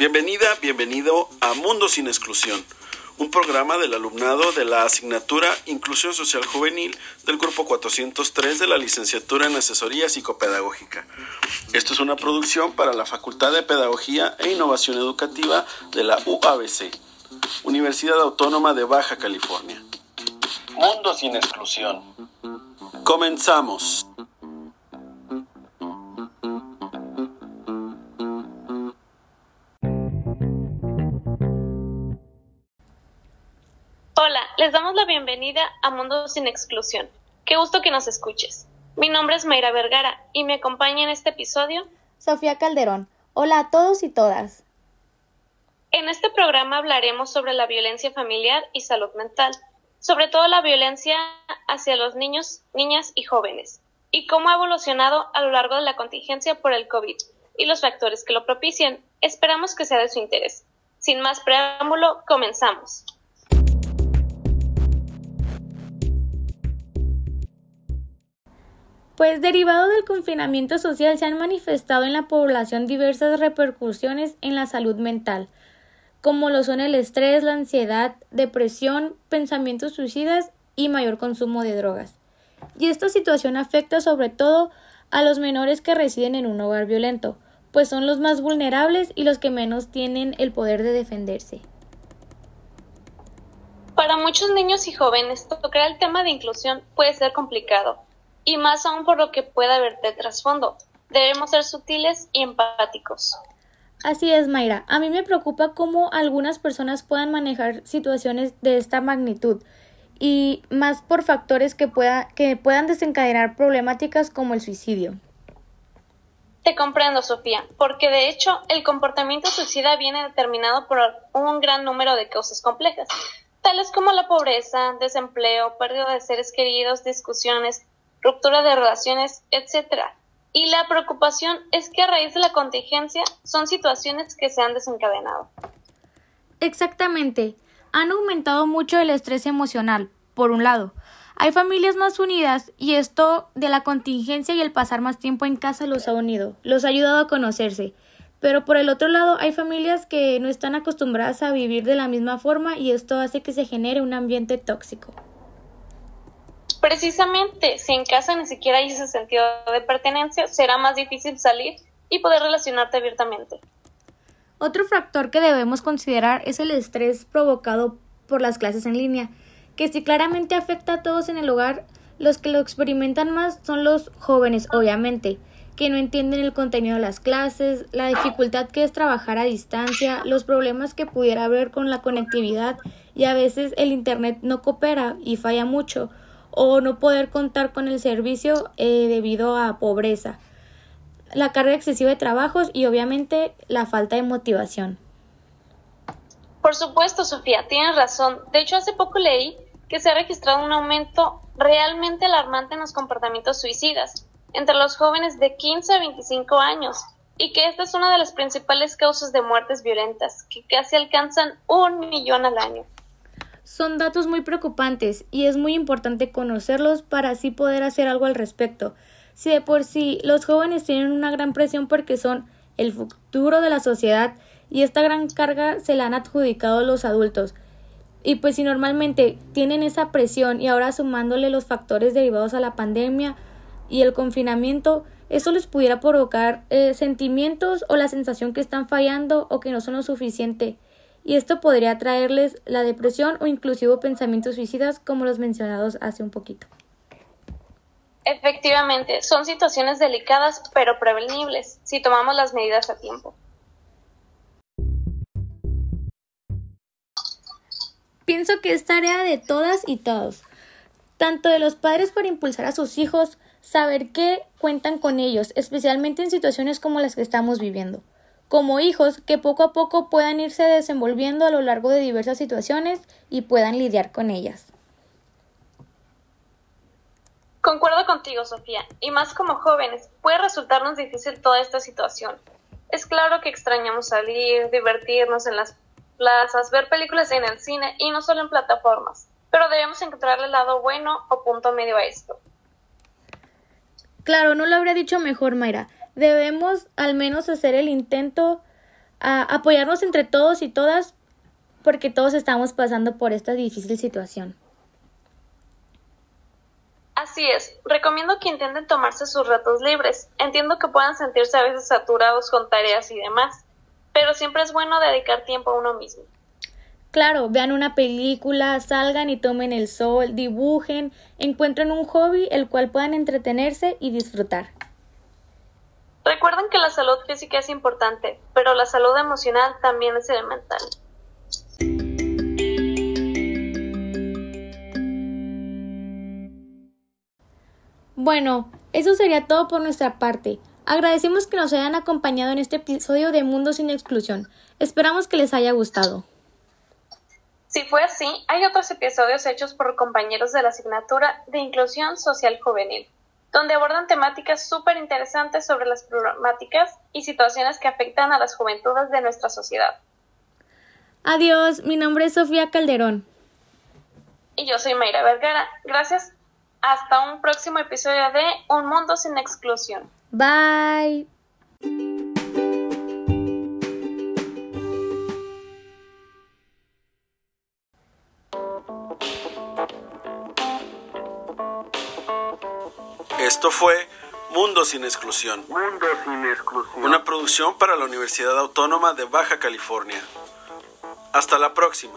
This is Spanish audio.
Bienvenida, bienvenido a Mundo sin Exclusión, un programa del alumnado de la asignatura Inclusión Social Juvenil del Grupo 403 de la Licenciatura en Asesoría Psicopedagógica. Esto es una producción para la Facultad de Pedagogía e Innovación Educativa de la UABC, Universidad Autónoma de Baja California. Mundo sin Exclusión. Comenzamos. La bienvenida a Mundo sin Exclusión. Qué gusto que nos escuches. Mi nombre es Mayra Vergara y me acompaña en este episodio Sofía Calderón. Hola a todos y todas. En este programa hablaremos sobre la violencia familiar y salud mental, sobre todo la violencia hacia los niños, niñas y jóvenes, y cómo ha evolucionado a lo largo de la contingencia por el COVID y los factores que lo propician. Esperamos que sea de su interés. Sin más preámbulo, comenzamos. Pues derivado del confinamiento social se han manifestado en la población diversas repercusiones en la salud mental, como lo son el estrés, la ansiedad, depresión, pensamientos suicidas y mayor consumo de drogas. Y esta situación afecta sobre todo a los menores que residen en un hogar violento, pues son los más vulnerables y los que menos tienen el poder de defenderse. Para muchos niños y jóvenes, tocar el tema de inclusión puede ser complicado, y más aún por lo que pueda haber de trasfondo. Debemos ser sutiles y empáticos. Así es, Mayra. A mí me preocupa cómo algunas personas puedan manejar situaciones de esta magnitud y más por factores que, pueda, que puedan desencadenar problemáticas como el suicidio. Te comprendo, Sofía, porque de hecho el comportamiento suicida viene determinado por un gran número de causas complejas, tales como la pobreza, desempleo, pérdida de seres queridos, discusiones, ruptura de relaciones, etc. Y la preocupación es que a raíz de la contingencia son situaciones que se han desencadenado. Exactamente. Han aumentado mucho el estrés emocional, por un lado. Hay familias más unidas y esto de la contingencia y el pasar más tiempo en casa los ha unido, los ha ayudado a conocerse. Pero por el otro lado hay familias que no están acostumbradas a vivir de la misma forma y esto hace que se genere un ambiente tóxico. Precisamente, si en casa ni siquiera hay ese sentido de pertenencia, será más difícil salir y poder relacionarte abiertamente. Otro factor que debemos considerar es el estrés provocado por las clases en línea, que si claramente afecta a todos en el hogar, los que lo experimentan más son los jóvenes, obviamente, que no entienden el contenido de las clases, la dificultad que es trabajar a distancia, los problemas que pudiera haber con la conectividad y a veces el Internet no coopera y falla mucho, o no poder contar con el servicio eh, debido a pobreza, la carga excesiva de trabajos y obviamente la falta de motivación. Por supuesto, Sofía, tienes razón. De hecho, hace poco leí que se ha registrado un aumento realmente alarmante en los comportamientos suicidas entre los jóvenes de 15 a 25 años y que esta es una de las principales causas de muertes violentas, que casi alcanzan un millón al año. Son datos muy preocupantes y es muy importante conocerlos para así poder hacer algo al respecto. Si de por sí los jóvenes tienen una gran presión porque son el futuro de la sociedad y esta gran carga se la han adjudicado los adultos. Y pues si normalmente tienen esa presión y ahora sumándole los factores derivados a la pandemia y el confinamiento, eso les pudiera provocar eh, sentimientos o la sensación que están fallando o que no son lo suficiente y esto podría traerles la depresión o inclusive pensamientos suicidas como los mencionados hace un poquito. Efectivamente, son situaciones delicadas pero prevenibles si tomamos las medidas a tiempo. Pienso que es tarea de todas y todos, tanto de los padres para impulsar a sus hijos, saber que cuentan con ellos, especialmente en situaciones como las que estamos viviendo como hijos que poco a poco puedan irse desenvolviendo a lo largo de diversas situaciones y puedan lidiar con ellas. Concuerdo contigo, Sofía, y más como jóvenes, puede resultarnos difícil toda esta situación. Es claro que extrañamos salir, divertirnos en las plazas, ver películas en el cine y no solo en plataformas, pero debemos encontrarle el lado bueno o punto medio a esto. Claro, no lo habría dicho mejor, Mayra debemos al menos hacer el intento a apoyarnos entre todos y todas porque todos estamos pasando por esta difícil situación. Así es, recomiendo que intenten tomarse sus ratos libres. Entiendo que puedan sentirse a veces saturados con tareas y demás, pero siempre es bueno dedicar tiempo a uno mismo. Claro, vean una película, salgan y tomen el sol, dibujen, encuentren un hobby el cual puedan entretenerse y disfrutar. Recuerden que la salud física es importante, pero la salud emocional también es elemental. Bueno, eso sería todo por nuestra parte. Agradecemos que nos hayan acompañado en este episodio de Mundo sin Exclusión. Esperamos que les haya gustado. Si fue así, hay otros episodios hechos por compañeros de la asignatura de Inclusión Social Juvenil, donde abordan temáticas súper interesantes sobre las problemáticas y situaciones que afectan a las juventudes de nuestra sociedad. Adiós, mi nombre es Sofía Calderón. Y yo soy Mayra Vergara. Gracias hasta un próximo episodio de Un Mundo sin Exclusión. Bye. Esto fue Mundo sin Exclusión. Mundo sin exclusión. Una producción para la Universidad Autónoma de Baja California. Hasta la próxima.